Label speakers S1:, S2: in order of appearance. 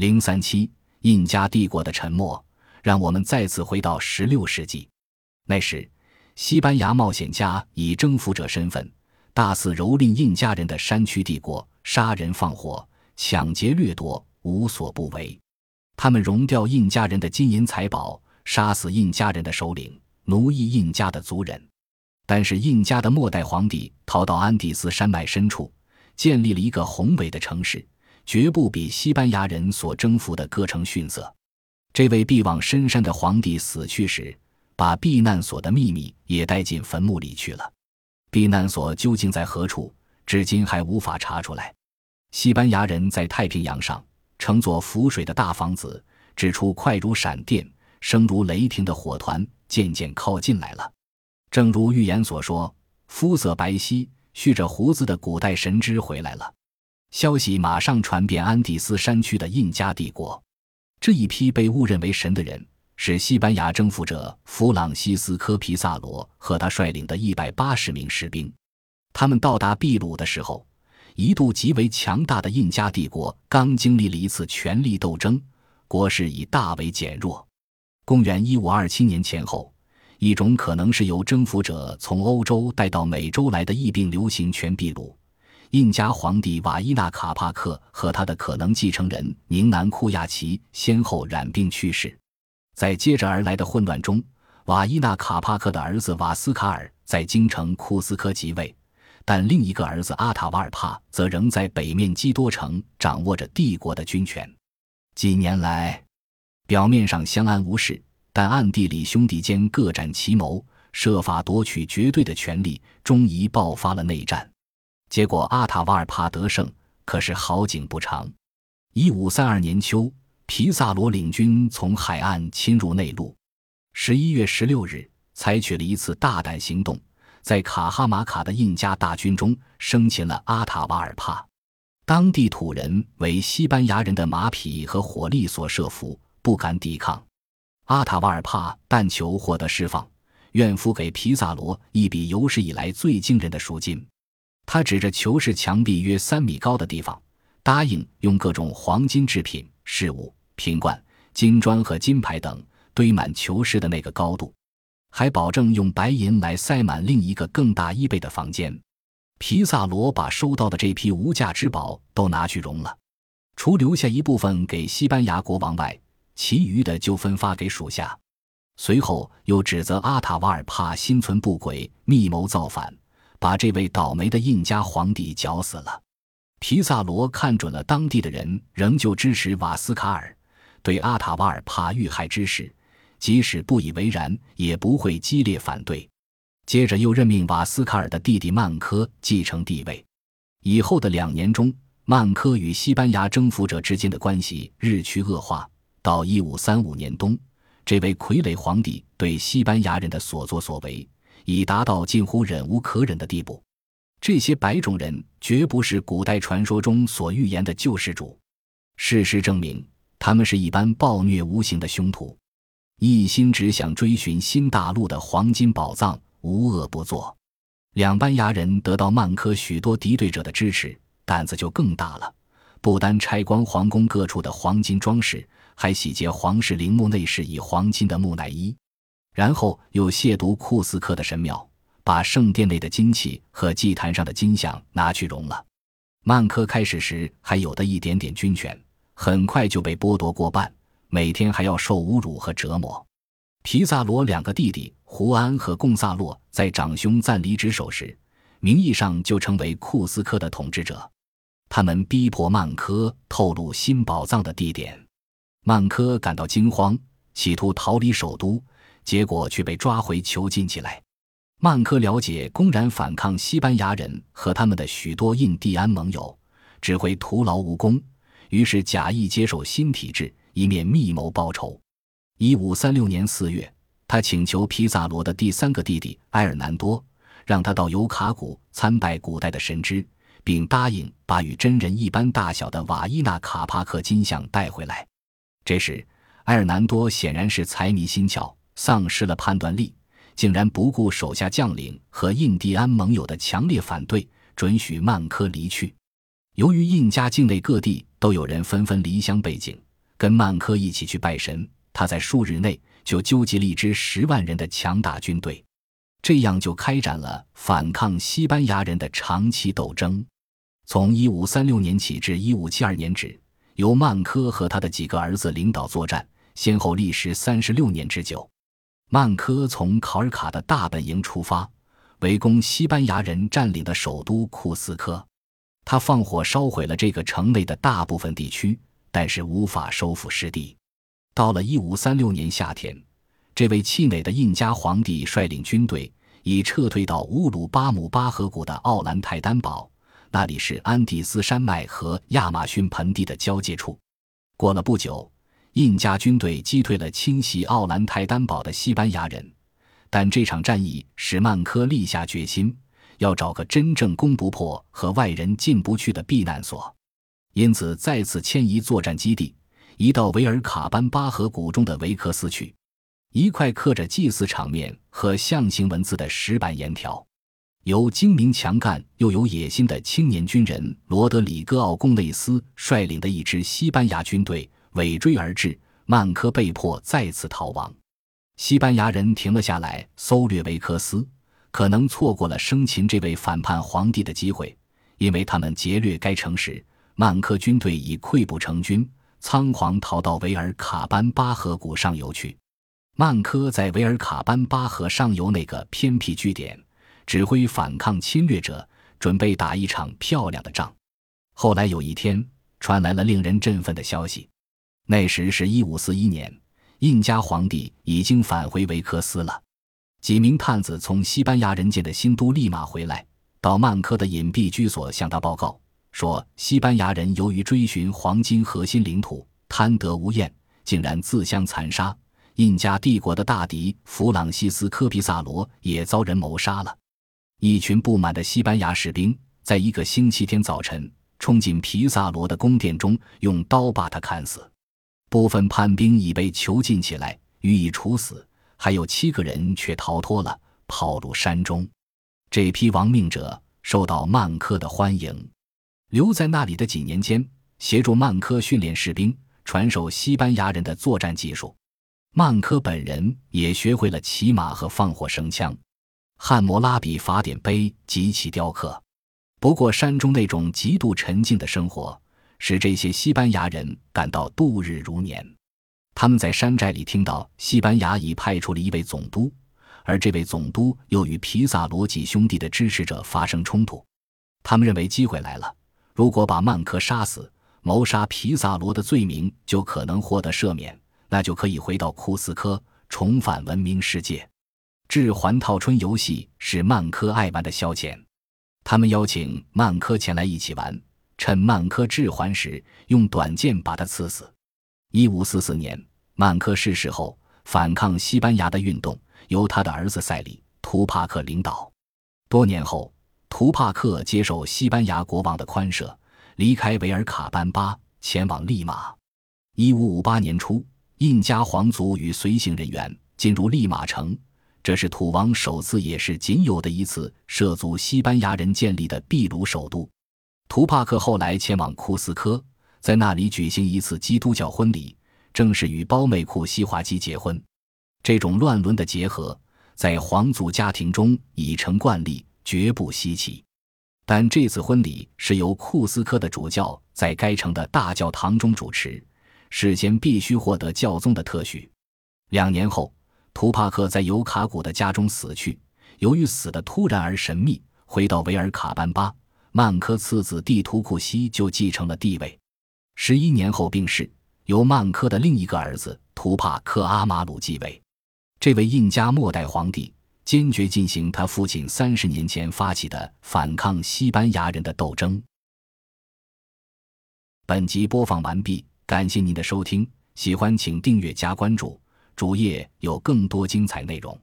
S1: 零三七，印加帝国的沉没，让我们再次回到十六世纪。那时，西班牙冒险家以征服者身份，大肆蹂躏印加人的山区帝国，杀人放火，抢劫掠夺，无所不为。他们熔掉印加人的金银财宝，杀死印加人的首领，奴役印加的族人。但是，印加的末代皇帝逃到安第斯山脉深处，建立了一个宏伟的城市，绝不比西班牙人所征服的各城逊色。这位必往深山的皇帝死去时，把避难所的秘密也带进坟墓里去了。避难所究竟在何处，至今还无法查出来。西班牙人在太平洋上乘坐浮水的大房子，指出快如闪电、声如雷霆的火团渐渐靠近来了。正如预言所说，肤色白皙、蓄着胡子的古代神祗回来了。消息马上传遍安第斯山区的印加帝国。这一批被误认为神的人，是西班牙征服者弗朗西斯科·皮萨罗和他率领的一百八十名士兵。他们到达秘鲁的时候，一度极为强大的印加帝国刚经历了一次权力斗争，国势已大为减弱。公元一五二七年前后。一种可能是由征服者从欧洲带到美洲来的疫病流行全秘鲁。印加皇帝瓦伊纳卡帕克和他的可能继承人宁南库亚奇先后染病去世。在接着而来的混乱中，瓦伊纳卡帕克的儿子瓦斯卡尔在京城库斯科即位，但另一个儿子阿塔瓦尔帕则仍在北面基多城掌握着帝国的军权。几年来，表面上相安无事。但暗地里，兄弟间各展奇谋，设法夺取绝对的权力，终于爆发了内战。结果阿塔瓦尔帕得胜，可是好景不长。一五三二年秋，皮萨罗领军从海岸侵入内陆。十一月十六日，采取了一次大胆行动，在卡哈马卡的印加大军中生擒了阿塔瓦尔帕。当地土人为西班牙人的马匹和火力所慑服，不敢抵抗。阿塔瓦尔帕但求获得释放，愿付给皮萨罗一笔有史以来最惊人的赎金。他指着囚室墙壁约三米高的地方，答应用各种黄金制品、饰物、瓶罐、金砖和金牌等堆满囚室的那个高度，还保证用白银来塞满另一个更大一倍的房间。皮萨罗把收到的这批无价之宝都拿去熔了，除留下一部分给西班牙国王外。其余的就分发给属下，随后又指责阿塔瓦尔帕心存不轨，密谋造反，把这位倒霉的印加皇帝绞死了。皮萨罗看准了当地的人仍旧支持瓦斯卡尔，对阿塔瓦尔帕遇害之事，即使不以为然，也不会激烈反对。接着又任命瓦斯卡尔的弟弟曼科继承帝位。以后的两年中，曼科与西班牙征服者之间的关系日趋恶化。到一五三五年冬，这位傀儡皇帝对西班牙人的所作所为已达到近乎忍无可忍的地步。这些白种人绝不是古代传说中所预言的救世主，事实证明，他们是一般暴虐无情的凶徒，一心只想追寻新大陆的黄金宝藏，无恶不作。两班牙人得到曼科许多敌对者的支持，胆子就更大了，不单拆光皇宫各处的黄金装饰。还洗劫皇室陵墓内饰以黄金的木乃伊，然后又亵渎库斯科的神庙，把圣殿内的金器和祭坛上的金像拿去熔了。曼科开始时还有的一点点军权，很快就被剥夺过半，每天还要受侮辱和折磨。皮萨罗两个弟弟胡安和贡萨洛在长兄暂离职守时，名义上就成为库斯科的统治者。他们逼迫曼科透露新宝藏的地点。曼科感到惊慌，企图逃离首都，结果却被抓回囚禁起来。曼科了解公然反抗西班牙人和他们的许多印第安盟友只会徒劳无功，于是假意接受新体制，以免密谋报仇。一五三六年四月，他请求皮萨罗的第三个弟弟埃尔南多，让他到尤卡谷参拜古代的神祗，并答应把与真人一般大小的瓦伊纳卡帕克金像带回来。这时，埃尔南多显然是财迷心窍，丧失了判断力，竟然不顾手下将领和印第安盟友的强烈反对，准许曼科离去。由于印加境内各地都有人纷纷离乡背井，跟曼科一起去拜神。他在数日内就纠集了一支十万人的强大军队，这样就开展了反抗西班牙人的长期斗争。从一五三六年起至一五七二年止，由曼科和他的几个儿子领导作战，先后历时三十六年之久。曼科从考尔卡的大本营出发，围攻西班牙人占领的首都库斯科。他放火烧毁了这个城内的大部分地区，但是无法收复失地。到了一五三六年夏天，这位气馁的印加皇帝率领军队已撤退到乌鲁巴姆巴河谷的奥兰泰丹堡，那里是安第斯山脉和亚马逊盆地的交界处。过了不久。印加军队击退了侵袭奥兰泰丹堡的西班牙人，但这场战役使曼科立下决心，要找个真正攻不破和外人进不去的避难所，因此再次迁移作战基地，移到维尔卡班巴河谷中的维克斯去。一块刻着祭祀场面和象形文字的石板岩条，由精明强干又有野心的青年军人罗德里戈奥贡内斯率领的一支西班牙军队。尾追而至，曼科被迫再次逃亡。西班牙人停了下来，搜掠维克斯，可能错过了生擒这位反叛皇帝的机会，因为他们劫掠该城时，曼科军队已溃不成军，仓皇逃到维尔卡班巴河谷上游去。曼科在维尔卡班巴河上游那个偏僻据点，指挥反抗侵略者，准备打一场漂亮的仗。后来有一天，传来了令人振奋的消息。那时是一五四一年，印加皇帝已经返回维克斯了。几名探子从西班牙人建的新都立马回来，到曼科的隐蔽居所向他报告说，西班牙人由于追寻黄金核心领土，贪得无厌，竟然自相残杀。印加帝国的大敌弗朗西斯科·皮萨罗也遭人谋杀了。一群不满的西班牙士兵在一个星期天早晨冲进皮萨罗的宫殿中，用刀把他砍死。部分叛兵已被囚禁起来，予以处死；还有七个人却逃脱了，跑入山中。这批亡命者受到曼科的欢迎，留在那里的几年间，协助曼科训练士兵，传授西班牙人的作战技术。曼科本人也学会了骑马和放火绳枪。汉谟拉比法典碑及其雕刻。不过，山中那种极度沉静的生活。使这些西班牙人感到度日如年。他们在山寨里听到西班牙已派出了一位总督，而这位总督又与皮萨罗几兄弟的支持者发生冲突。他们认为机会来了，如果把曼科杀死，谋杀皮萨罗的罪名就可能获得赦免，那就可以回到库斯科，重返文明世界。置环套春游戏是曼科爱玩的消遣，他们邀请曼科前来一起玩。趁曼科治还时，用短剑把他刺死。一五四四年，曼科逝世后，反抗西班牙的运动由他的儿子塞里·图帕克领导。多年后，图帕克接受西班牙国王的宽赦，离开维尔卡班巴，前往利马。一五五八年初，印加皇族与随行人员进入利马城，这是土王首次也是仅有的一次涉足西班牙人建立的秘鲁首都。图帕克后来前往库斯科，在那里举行一次基督教婚礼，正式与胞妹库西华基结婚。这种乱伦的结合，在皇族家庭中已成惯例，绝不稀奇。但这次婚礼是由库斯科的主教在该城的大教堂中主持，事先必须获得教宗的特许。两年后，图帕克在尤卡古的家中死去，由于死的突然而神秘，回到维尔卡班巴。曼科次子蒂图库西就继承了帝位，十一年后病逝，由曼科的另一个儿子图帕克阿马鲁继位。这位印加末代皇帝坚决进行他父亲三十年前发起的反抗西班牙人的斗争。本集播放完毕，感谢您的收听，喜欢请订阅加关注，主页有更多精彩内容。